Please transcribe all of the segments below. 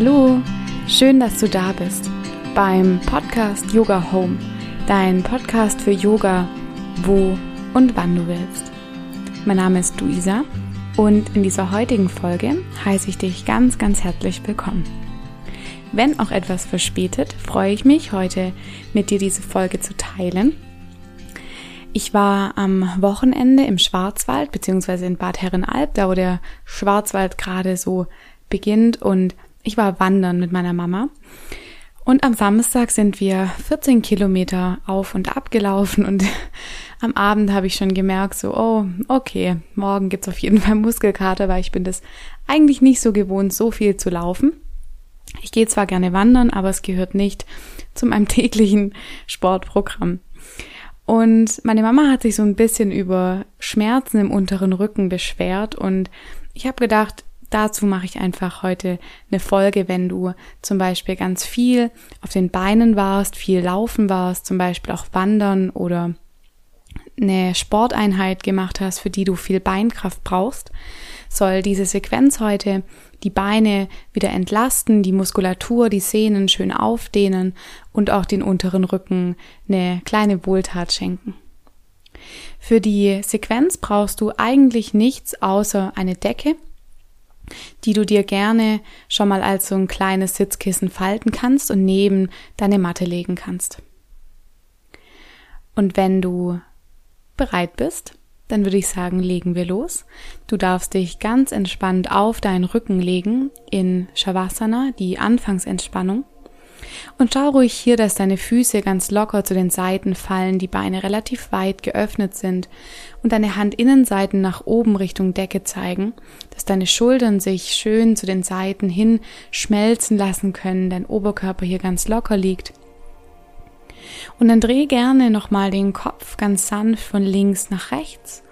Hallo, schön, dass du da bist beim Podcast Yoga Home, dein Podcast für Yoga, wo und wann du willst. Mein Name ist Luisa und in dieser heutigen Folge heiße ich dich ganz, ganz herzlich willkommen. Wenn auch etwas verspätet, freue ich mich, heute mit dir diese Folge zu teilen. Ich war am Wochenende im Schwarzwald, beziehungsweise in Bad Herrenalb, da wo der Schwarzwald gerade so beginnt und ich war wandern mit meiner Mama. Und am Samstag sind wir 14 Kilometer auf und ab gelaufen und am Abend habe ich schon gemerkt, so, oh, okay, morgen gibt's auf jeden Fall Muskelkater, weil ich bin das eigentlich nicht so gewohnt, so viel zu laufen. Ich gehe zwar gerne wandern, aber es gehört nicht zu meinem täglichen Sportprogramm. Und meine Mama hat sich so ein bisschen über Schmerzen im unteren Rücken beschwert und ich habe gedacht, dazu mache ich einfach heute eine Folge, wenn du zum Beispiel ganz viel auf den Beinen warst, viel laufen warst, zum Beispiel auch wandern oder eine Sporteinheit gemacht hast, für die du viel Beinkraft brauchst, soll diese Sequenz heute die Beine wieder entlasten, die Muskulatur, die Sehnen schön aufdehnen und auch den unteren Rücken eine kleine Wohltat schenken. Für die Sequenz brauchst du eigentlich nichts außer eine Decke die du dir gerne schon mal als so ein kleines Sitzkissen falten kannst und neben deine Matte legen kannst. Und wenn du bereit bist, dann würde ich sagen, legen wir los. Du darfst dich ganz entspannt auf deinen Rücken legen in Shavasana, die Anfangsentspannung. Und schau ruhig hier, dass deine Füße ganz locker zu den Seiten fallen, die Beine relativ weit geöffnet sind und deine Handinnenseiten nach oben Richtung Decke zeigen, dass deine Schultern sich schön zu den Seiten hin schmelzen lassen können, dein Oberkörper hier ganz locker liegt. Und dann dreh gerne nochmal den Kopf ganz sanft von links nach rechts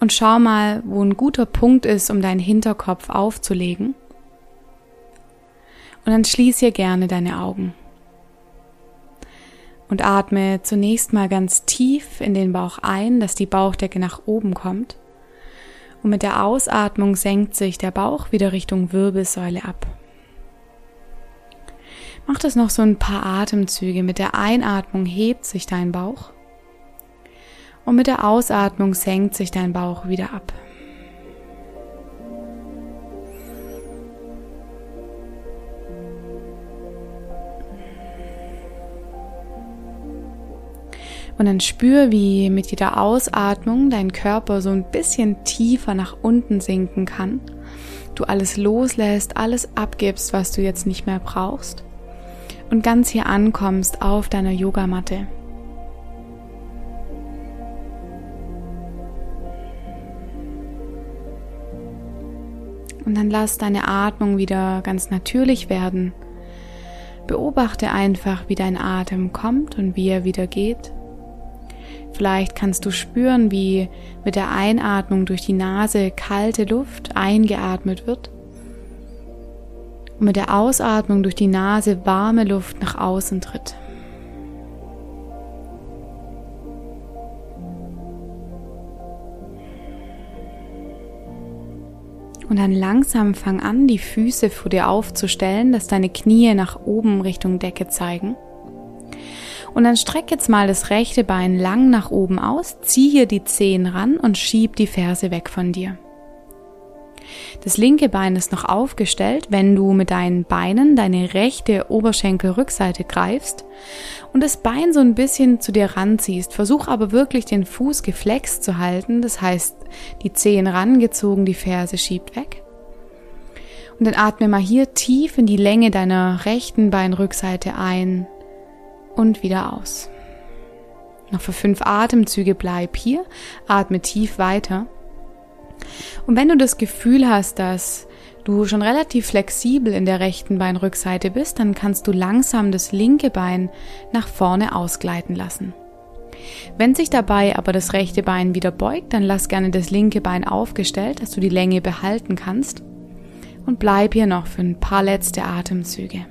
und schau mal, wo ein guter Punkt ist, um deinen Hinterkopf aufzulegen. Und dann schließ hier gerne deine Augen. Und atme zunächst mal ganz tief in den Bauch ein, dass die Bauchdecke nach oben kommt. Und mit der Ausatmung senkt sich der Bauch wieder Richtung Wirbelsäule ab. Mach das noch so ein paar Atemzüge. Mit der Einatmung hebt sich dein Bauch. Und mit der Ausatmung senkt sich dein Bauch wieder ab. Und dann spür, wie mit jeder Ausatmung dein Körper so ein bisschen tiefer nach unten sinken kann. Du alles loslässt, alles abgibst, was du jetzt nicht mehr brauchst. Und ganz hier ankommst auf deiner Yogamatte. Und dann lass deine Atmung wieder ganz natürlich werden. Beobachte einfach, wie dein Atem kommt und wie er wieder geht. Vielleicht kannst du spüren, wie mit der Einatmung durch die Nase kalte Luft eingeatmet wird und mit der Ausatmung durch die Nase warme Luft nach außen tritt. Und dann langsam fang an, die Füße vor dir aufzustellen, dass deine Knie nach oben Richtung Decke zeigen. Und dann streck jetzt mal das rechte Bein lang nach oben aus, zieh hier die Zehen ran und schieb die Ferse weg von dir. Das linke Bein ist noch aufgestellt, wenn du mit deinen Beinen deine rechte Oberschenkelrückseite greifst und das Bein so ein bisschen zu dir ranziehst. Versuch aber wirklich den Fuß geflext zu halten, das heißt die Zehen rangezogen, die Ferse schiebt weg. Und dann atme mal hier tief in die Länge deiner rechten Beinrückseite ein und wieder aus. Noch für fünf Atemzüge bleib hier, atme tief weiter. Und wenn du das Gefühl hast, dass du schon relativ flexibel in der rechten Beinrückseite bist, dann kannst du langsam das linke Bein nach vorne ausgleiten lassen. Wenn sich dabei aber das rechte Bein wieder beugt, dann lass gerne das linke Bein aufgestellt, dass du die Länge behalten kannst. Und bleib hier noch für ein paar letzte Atemzüge.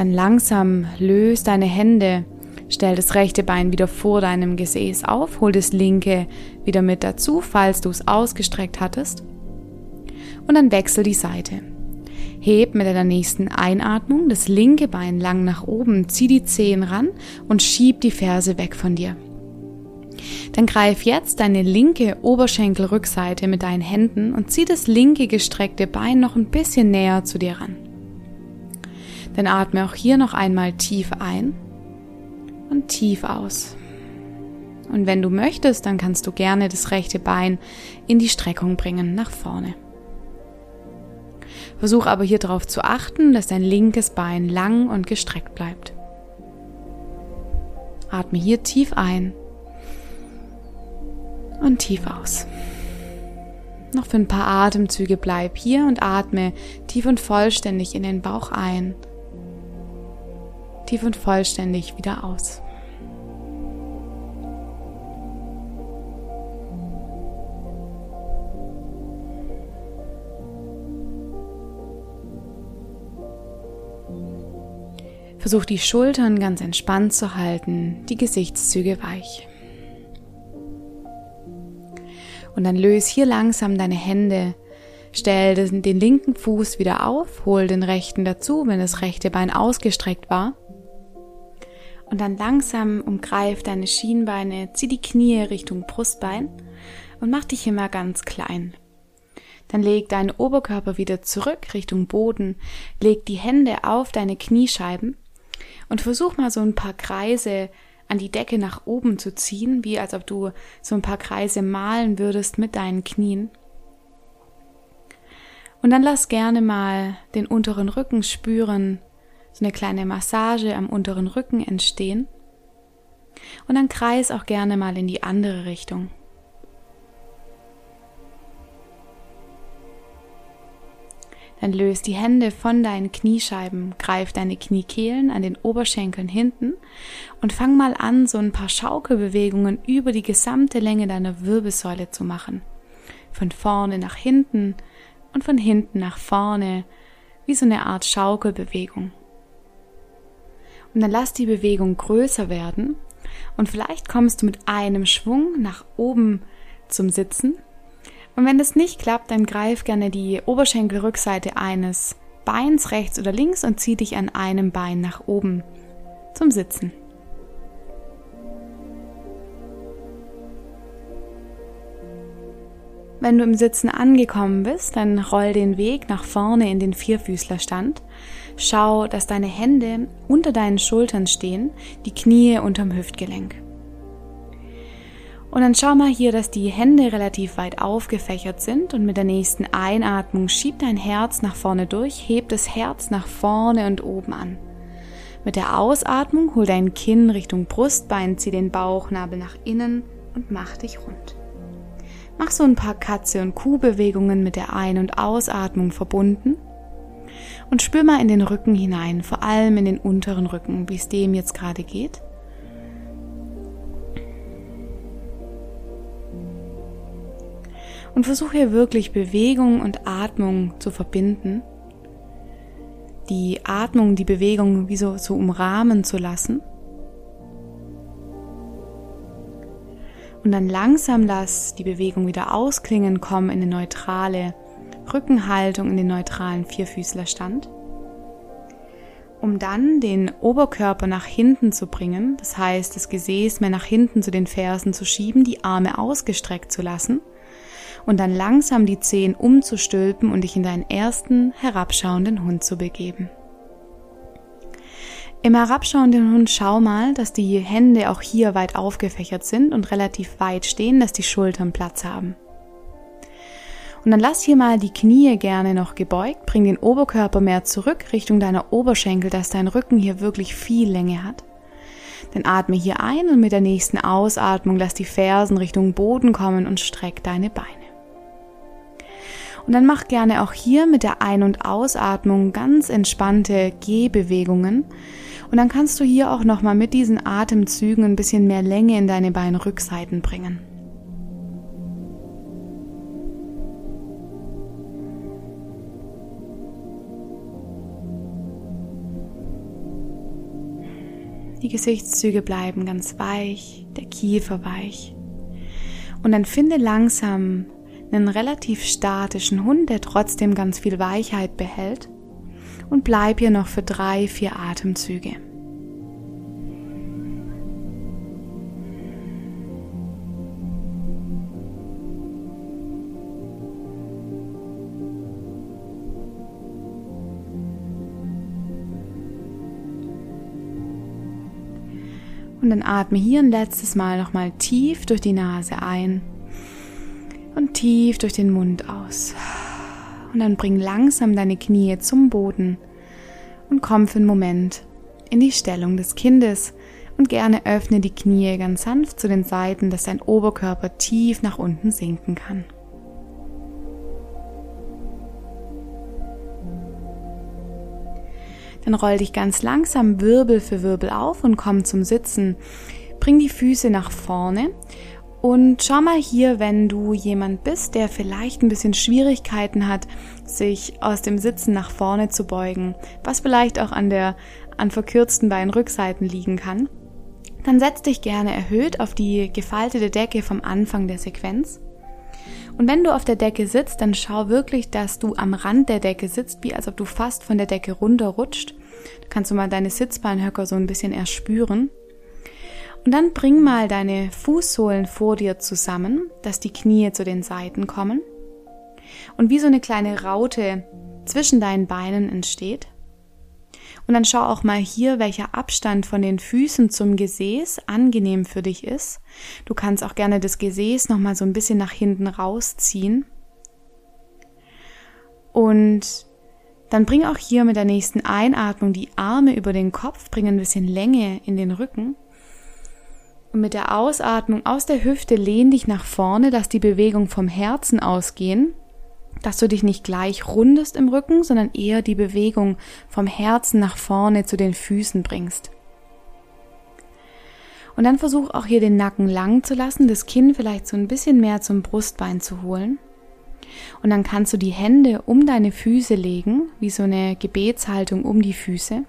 Dann langsam löst deine Hände, stell das rechte Bein wieder vor deinem Gesäß auf, hol das linke wieder mit dazu, falls du es ausgestreckt hattest. Und dann wechsel die Seite. Heb mit deiner nächsten Einatmung das linke Bein lang nach oben, zieh die Zehen ran und schieb die Ferse weg von dir. Dann greif jetzt deine linke Oberschenkelrückseite mit deinen Händen und zieh das linke gestreckte Bein noch ein bisschen näher zu dir ran. Dann atme auch hier noch einmal tief ein und tief aus. Und wenn du möchtest, dann kannst du gerne das rechte Bein in die Streckung bringen, nach vorne. Versuch aber hier darauf zu achten, dass dein linkes Bein lang und gestreckt bleibt. Atme hier tief ein und tief aus. Noch für ein paar Atemzüge bleib hier und atme tief und vollständig in den Bauch ein. Tief und vollständig wieder aus. Versuch die Schultern ganz entspannt zu halten, die Gesichtszüge weich. Und dann löse hier langsam deine Hände. Stell den linken Fuß wieder auf, hol den rechten dazu, wenn das rechte Bein ausgestreckt war. Und dann langsam umgreif deine Schienbeine, zieh die Knie Richtung Brustbein und mach dich immer ganz klein. Dann leg deinen Oberkörper wieder zurück Richtung Boden, leg die Hände auf deine Kniescheiben und versuch mal so ein paar Kreise an die Decke nach oben zu ziehen, wie als ob du so ein paar Kreise malen würdest mit deinen Knien. Und dann lass gerne mal den unteren Rücken spüren, so eine kleine Massage am unteren Rücken entstehen. Und dann kreis auch gerne mal in die andere Richtung. Dann löst die Hände von deinen Kniescheiben, greif deine Kniekehlen an den Oberschenkeln hinten und fang mal an, so ein paar Schaukelbewegungen über die gesamte Länge deiner Wirbelsäule zu machen. Von vorne nach hinten und von hinten nach vorne, wie so eine Art Schaukelbewegung. Und dann lass die Bewegung größer werden und vielleicht kommst du mit einem Schwung nach oben zum Sitzen und wenn das nicht klappt, dann greif gerne die Oberschenkelrückseite eines Beins rechts oder links und zieh dich an einem Bein nach oben zum Sitzen. Wenn du im Sitzen angekommen bist, dann roll den Weg nach vorne in den Vierfüßlerstand. Schau, dass deine Hände unter deinen Schultern stehen, die Knie unterm Hüftgelenk. Und dann schau mal hier, dass die Hände relativ weit aufgefächert sind und mit der nächsten Einatmung schieb dein Herz nach vorne durch, heb das Herz nach vorne und oben an. Mit der Ausatmung hol dein Kinn Richtung Brustbein, zieh den Bauchnabel nach innen und mach dich rund. Mach so ein paar Katze- und Kuhbewegungen mit der Ein- und Ausatmung verbunden und spür mal in den Rücken hinein, vor allem in den unteren Rücken, wie es dem jetzt gerade geht. und versuche wirklich Bewegung und Atmung zu verbinden. Die Atmung, die Bewegung wie so zu umrahmen zu lassen. Und dann langsam lass die Bewegung wieder ausklingen, komm in eine neutrale Rückenhaltung, in den neutralen Vierfüßlerstand. Um dann den Oberkörper nach hinten zu bringen, das heißt das Gesäß mehr nach hinten zu den Fersen zu schieben, die Arme ausgestreckt zu lassen und dann langsam die Zehen umzustülpen und dich in deinen ersten herabschauenden Hund zu begeben. Im herabschauenden Hund schau mal, dass die Hände auch hier weit aufgefächert sind und relativ weit stehen, dass die Schultern Platz haben. Und dann lass hier mal die Knie gerne noch gebeugt, bring den Oberkörper mehr zurück Richtung deiner Oberschenkel, dass dein Rücken hier wirklich viel Länge hat. Dann atme hier ein und mit der nächsten Ausatmung lass die Fersen Richtung Boden kommen und streck deine Beine. Und dann mach gerne auch hier mit der Ein- und Ausatmung ganz entspannte Gehbewegungen. Und dann kannst du hier auch nochmal mit diesen Atemzügen ein bisschen mehr Länge in deine Beinrückseiten bringen. Die Gesichtszüge bleiben ganz weich, der Kiefer weich. Und dann finde langsam einen relativ statischen Hund, der trotzdem ganz viel Weichheit behält. Und bleib hier noch für drei, vier Atemzüge. Und dann atme hier ein letztes Mal nochmal tief durch die Nase ein und tief durch den Mund aus. Und dann bring langsam deine Knie zum Boden und komm für einen Moment in die Stellung des Kindes und gerne öffne die Knie ganz sanft zu den Seiten, dass dein Oberkörper tief nach unten sinken kann. Dann roll dich ganz langsam Wirbel für Wirbel auf und komm zum Sitzen. Bring die Füße nach vorne und schau mal hier, wenn du jemand bist, der vielleicht ein bisschen Schwierigkeiten hat, sich aus dem Sitzen nach vorne zu beugen, was vielleicht auch an der an verkürzten Beinrückseiten liegen kann, dann setz dich gerne erhöht auf die gefaltete Decke vom Anfang der Sequenz und wenn du auf der Decke sitzt, dann schau wirklich, dass du am Rand der Decke sitzt, wie als ob du fast von der Decke runterrutscht. Da kannst du mal deine Sitzbeinhöcker so ein bisschen erspüren. Und dann bring mal deine Fußsohlen vor dir zusammen, dass die Knie zu den Seiten kommen. Und wie so eine kleine Raute zwischen deinen Beinen entsteht. Und dann schau auch mal hier, welcher Abstand von den Füßen zum Gesäß angenehm für dich ist. Du kannst auch gerne das Gesäß nochmal so ein bisschen nach hinten rausziehen. Und dann bring auch hier mit der nächsten Einatmung die Arme über den Kopf, bring ein bisschen Länge in den Rücken. Und mit der Ausatmung aus der Hüfte lehn dich nach vorne, dass die Bewegung vom Herzen ausgehen dass du dich nicht gleich rundest im Rücken, sondern eher die Bewegung vom Herzen nach vorne zu den Füßen bringst. Und dann versuch auch hier den Nacken lang zu lassen, das Kinn vielleicht so ein bisschen mehr zum Brustbein zu holen. Und dann kannst du die Hände um deine Füße legen, wie so eine Gebetshaltung um die Füße.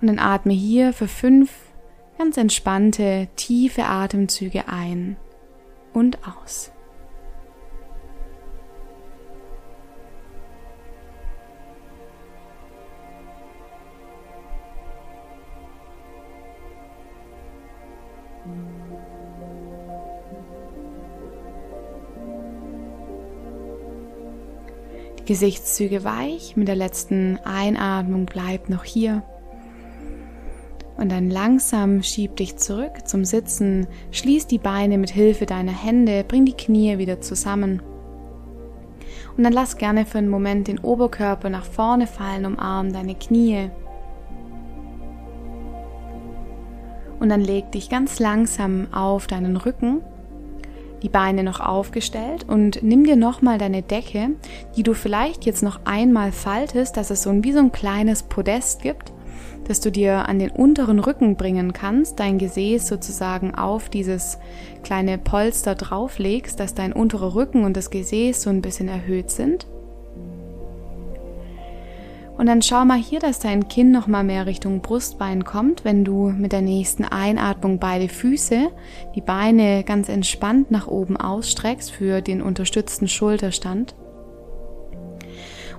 Und dann atme hier für fünf ganz entspannte, tiefe Atemzüge ein und aus. Gesichtszüge weich, mit der letzten Einatmung bleib noch hier. Und dann langsam schieb dich zurück zum Sitzen, schließ die Beine mit Hilfe deiner Hände, bring die Knie wieder zusammen. Und dann lass gerne für einen Moment den Oberkörper nach vorne fallen, umarm deine Knie. Und dann leg dich ganz langsam auf deinen Rücken. Die Beine noch aufgestellt. Und nimm dir nochmal deine Decke, die du vielleicht jetzt noch einmal faltest, dass es so ein, wie so ein kleines Podest gibt, dass du dir an den unteren Rücken bringen kannst, dein Gesäß sozusagen auf dieses kleine Polster drauflegst, dass dein unterer Rücken und das Gesäß so ein bisschen erhöht sind. Und dann schau mal hier, dass dein Kinn noch mal mehr Richtung Brustbein kommt, wenn du mit der nächsten Einatmung beide Füße, die Beine ganz entspannt nach oben ausstreckst für den unterstützten Schulterstand.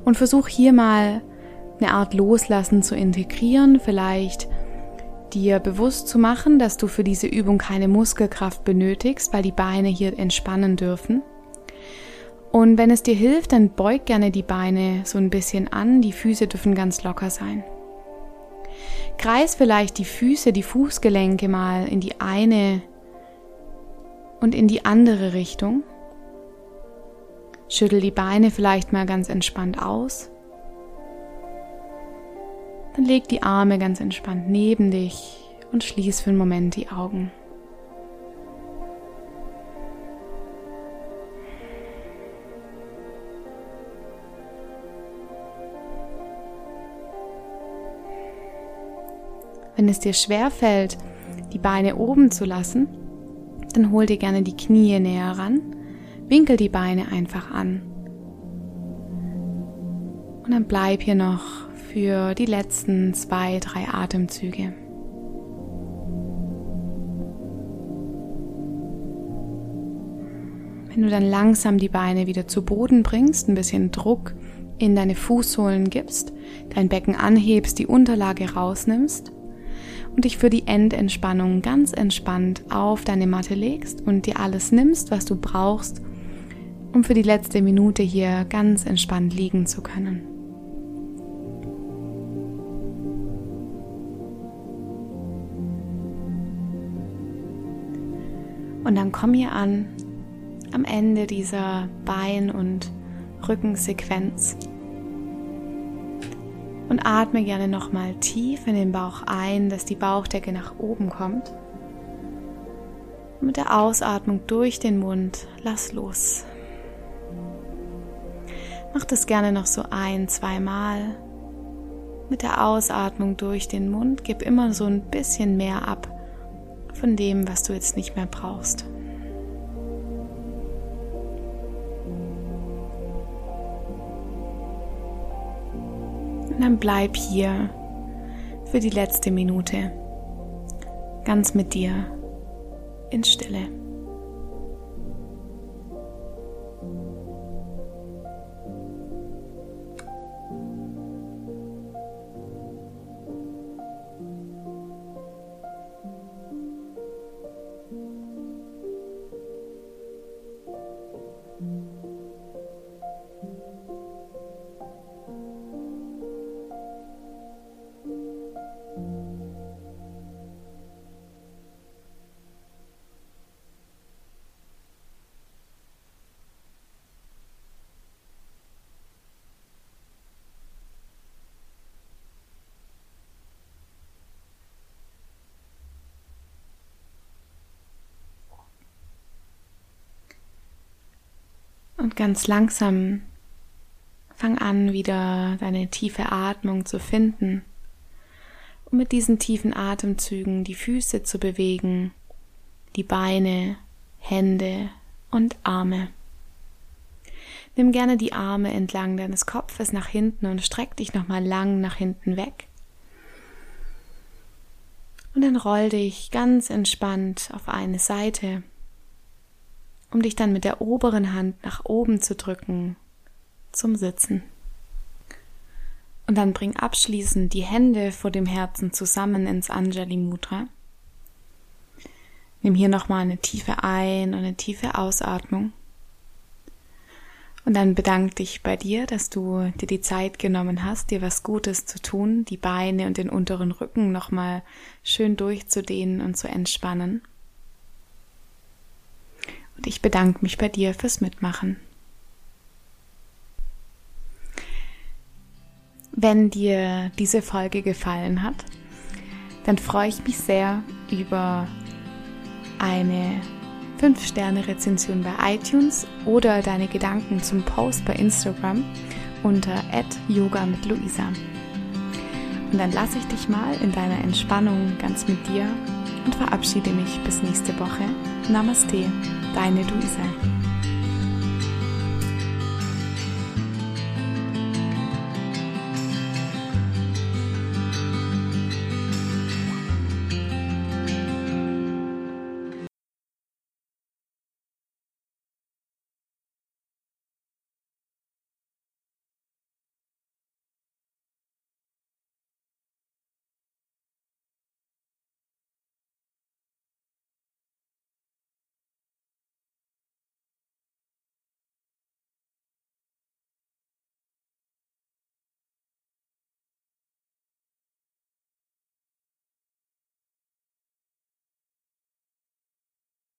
Und versuch hier mal eine Art Loslassen zu integrieren, vielleicht dir bewusst zu machen, dass du für diese Übung keine Muskelkraft benötigst, weil die Beine hier entspannen dürfen. Und wenn es dir hilft, dann beug gerne die Beine so ein bisschen an. Die Füße dürfen ganz locker sein. Kreis vielleicht die Füße, die Fußgelenke mal in die eine und in die andere Richtung. Schüttel die Beine vielleicht mal ganz entspannt aus. Dann leg die Arme ganz entspannt neben dich und schließ für einen Moment die Augen. Wenn es dir schwer fällt, die Beine oben zu lassen, dann hol dir gerne die Knie näher ran, winkel die Beine einfach an. Und dann bleib hier noch für die letzten zwei, drei Atemzüge. Wenn du dann langsam die Beine wieder zu Boden bringst, ein bisschen Druck in deine Fußsohlen gibst, dein Becken anhebst, die Unterlage rausnimmst und dich für die Endentspannung ganz entspannt auf deine Matte legst und dir alles nimmst, was du brauchst, um für die letzte Minute hier ganz entspannt liegen zu können. Und dann komm hier an am Ende dieser Bein- und Rückensequenz. Und atme gerne nochmal tief in den Bauch ein, dass die Bauchdecke nach oben kommt. Und mit der Ausatmung durch den Mund lass los. Mach das gerne noch so ein, zweimal. Mit der Ausatmung durch den Mund gib immer so ein bisschen mehr ab von dem, was du jetzt nicht mehr brauchst. Und dann bleib hier für die letzte Minute ganz mit dir in Stille. Und ganz langsam fang an, wieder deine tiefe Atmung zu finden und mit diesen tiefen Atemzügen die Füße zu bewegen, die Beine, Hände und Arme. Nimm gerne die Arme entlang deines Kopfes nach hinten und streck dich nochmal lang nach hinten weg. Und dann roll dich ganz entspannt auf eine Seite um dich dann mit der oberen Hand nach oben zu drücken zum Sitzen. Und dann bring abschließend die Hände vor dem Herzen zusammen ins Anjali Mudra. Nimm hier nochmal eine tiefe Ein- und eine tiefe Ausatmung. Und dann bedank dich bei dir, dass du dir die Zeit genommen hast, dir was Gutes zu tun, die Beine und den unteren Rücken nochmal schön durchzudehnen und zu entspannen. Und ich bedanke mich bei dir fürs Mitmachen. Wenn dir diese Folge gefallen hat, dann freue ich mich sehr über eine 5-Sterne-Rezension bei iTunes oder deine Gedanken zum Post bei Instagram unter yoga mit Luisa. Und dann lasse ich dich mal in deiner Entspannung ganz mit dir und verabschiede mich bis nächste Woche. Namaste, deine Luisa.